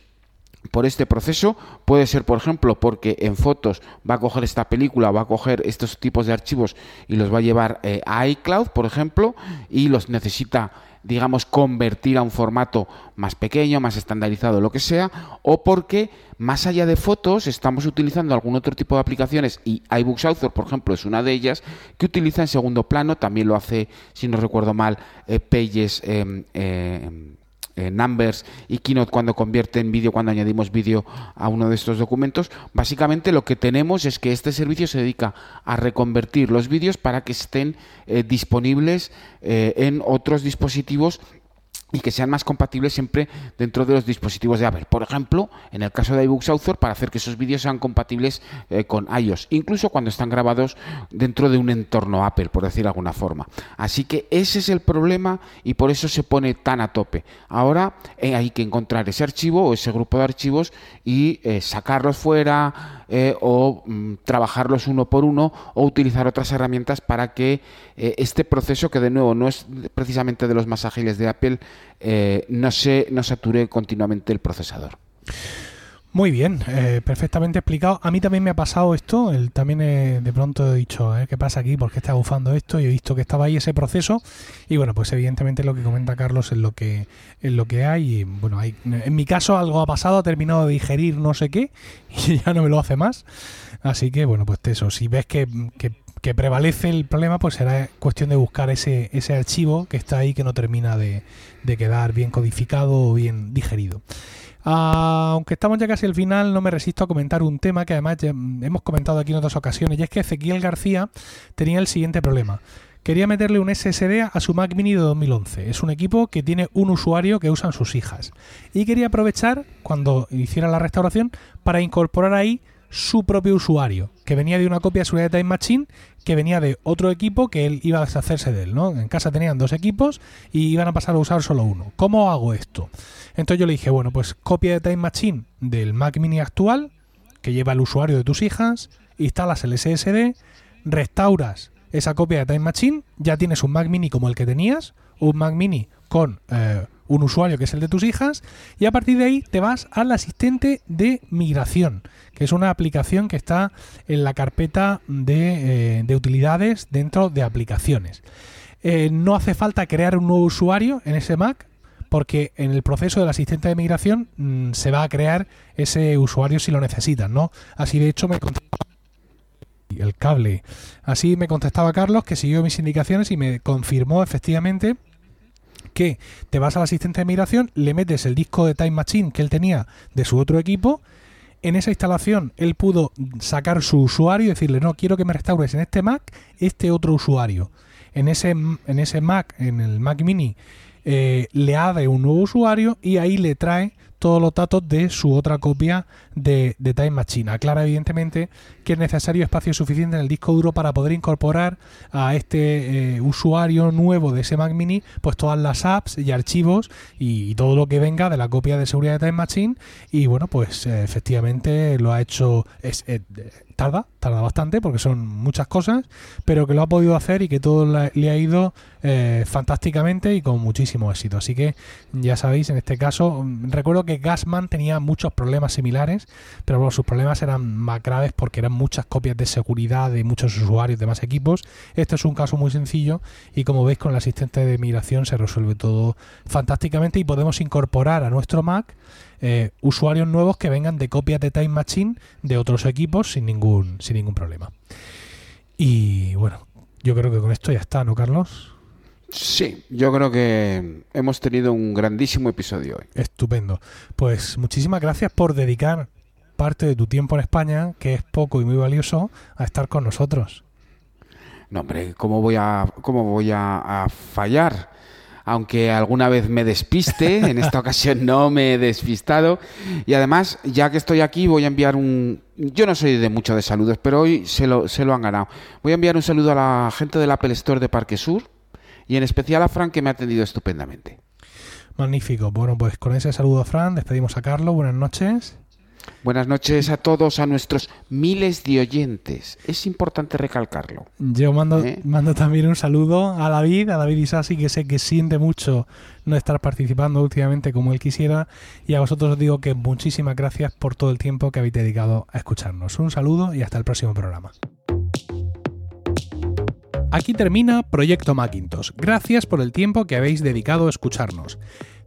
por este proceso. Puede ser, por ejemplo, porque en fotos va a coger esta película, va a coger estos tipos de archivos y los va a llevar eh, a iCloud, por ejemplo, y los necesita digamos, convertir a un formato más pequeño, más estandarizado, lo que sea, o porque más allá de fotos estamos utilizando algún otro tipo de aplicaciones y iBooks Author, por ejemplo, es una de ellas que utiliza en segundo plano, también lo hace, si no recuerdo mal, eh, Pages. eh, Numbers y Keynote cuando convierten vídeo, cuando añadimos vídeo a uno de estos documentos. Básicamente lo que tenemos es que este servicio se dedica a reconvertir los vídeos para que estén eh, disponibles eh, en otros dispositivos y que sean más compatibles siempre dentro de los dispositivos de Apple. Por ejemplo, en el caso de iBooks Author, para hacer que esos vídeos sean compatibles eh, con iOS, incluso cuando están grabados dentro de un entorno Apple, por decir de alguna forma. Así que ese es el problema y por eso se pone tan a tope. Ahora eh, hay que encontrar ese archivo o ese grupo de archivos y eh, sacarlos fuera eh, o mm, trabajarlos uno por uno o utilizar otras herramientas para que eh, este proceso, que de nuevo no es precisamente de los más ágiles de Apple, eh, no se no sature continuamente el procesador. Muy bien, eh, perfectamente explicado. A mí también me ha pasado esto. El, también eh, de pronto he dicho, eh, ¿qué pasa aquí? ¿Por qué está bufando esto? Y he visto que estaba ahí ese proceso. Y bueno, pues evidentemente lo que comenta Carlos es lo que es lo que hay. Y bueno, hay, en mi caso algo ha pasado, ha terminado de digerir no sé qué y ya no me lo hace más. Así que bueno, pues eso. Si ves que, que, que prevalece el problema, pues será cuestión de buscar ese, ese archivo que está ahí que no termina de, de quedar bien codificado o bien digerido. Aunque estamos ya casi al final, no me resisto a comentar un tema que además hemos comentado aquí en otras ocasiones, y es que Ezequiel García tenía el siguiente problema. Quería meterle un SSD a su Mac Mini de 2011. Es un equipo que tiene un usuario que usan sus hijas. Y quería aprovechar, cuando hiciera la restauración, para incorporar ahí su propio usuario, que venía de una copia de seguridad de Time Machine, que venía de otro equipo que él iba a deshacerse de él, ¿no? En casa tenían dos equipos y iban a pasar a usar solo uno. ¿Cómo hago esto? Entonces yo le dije, bueno, pues copia de Time Machine del Mac Mini actual, que lleva el usuario de tus hijas, instalas el SSD, restauras esa copia de Time Machine, ya tienes un Mac Mini como el que tenías, un Mac Mini con eh, un usuario que es el de tus hijas y a partir de ahí te vas al asistente de migración, que es una aplicación que está en la carpeta de, eh, utilidades dentro de aplicaciones. Eh, no hace falta crear un nuevo usuario en ese Mac porque en el proceso del asistente de migración mm, se va a crear ese usuario si lo necesitas, ¿no? Así de hecho me el cable. Así me contestaba Carlos que siguió mis indicaciones y me confirmó efectivamente que te vas al asistente de migración, le metes el disco de Time Machine que él tenía de su otro equipo. En esa instalación él pudo sacar su usuario y decirle, no, quiero que me restaures en este Mac este otro usuario. En ese, en ese Mac, en el Mac mini, eh, le abre un nuevo usuario y ahí le trae todos los datos de su otra copia de, Time Machine. Aclara evidentemente que es necesario espacio suficiente en el disco duro para poder incorporar a este eh, usuario nuevo de ese Mac Mini pues todas las apps y archivos y, todo lo que venga de la copia de seguridad de Time Machine y bueno pues eh, efectivamente lo ha hecho es, tarda, tarda bastante porque son muchas cosas, pero que lo ha podido hacer y que todo le ha ido eh, fantásticamente y con muchísimo éxito. Así que ya sabéis, en este caso, mm, recuerdo que Gasman tenía muchos problemas similares, pero bueno, sus problemas eran más graves porque eran muchas copias de seguridad de muchos usuarios de más equipos. Este es un caso muy sencillo y como veis con el asistente de migración se resuelve todo fantásticamente y podemos incorporar a nuestro Mac eh, usuarios nuevos que vengan de copias de Time Machine de otros equipos sin ningún, sin ningún problema. Y bueno, yo creo que con esto ya está, ¿no, Carlos? Sí, yo creo que hemos tenido un grandísimo episodio hoy. Estupendo. Pues muchísimas gracias por dedicar parte de tu tiempo en España, que es poco y muy valioso, a estar con nosotros. No, hombre, ¿cómo voy a, cómo voy a fallar? Aunque alguna vez me despiste, en esta ocasión no me he despistado. Y además, ya que estoy aquí, voy a enviar un... Yo no soy de mucho de saludos, pero hoy se lo, se lo han ganado. Voy a enviar un saludo a la gente del Apple Store de Parque Sur y en especial a Fran, que me ha atendido estupendamente. Magnífico. Bueno, pues con ese saludo a Fran, despedimos a Carlos. Buenas noches. Buenas noches a todos, a nuestros miles de oyentes. Es importante recalcarlo. Yo mando, ¿Eh? mando también un saludo a David, a David Isasi, que sé que siente mucho no estar participando últimamente como él quisiera. Y a vosotros os digo que muchísimas gracias por todo el tiempo que habéis dedicado a escucharnos. Un saludo y hasta el próximo programa. Aquí termina Proyecto Macintosh. Gracias por el tiempo que habéis dedicado a escucharnos.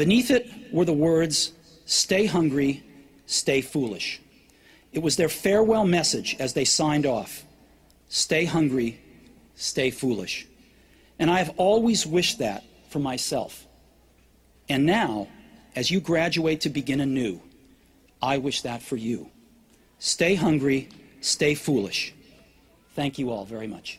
Beneath it were the words, Stay hungry, stay foolish. It was their farewell message as they signed off Stay hungry, stay foolish. And I have always wished that for myself. And now, as you graduate to begin anew, I wish that for you. Stay hungry, stay foolish. Thank you all very much.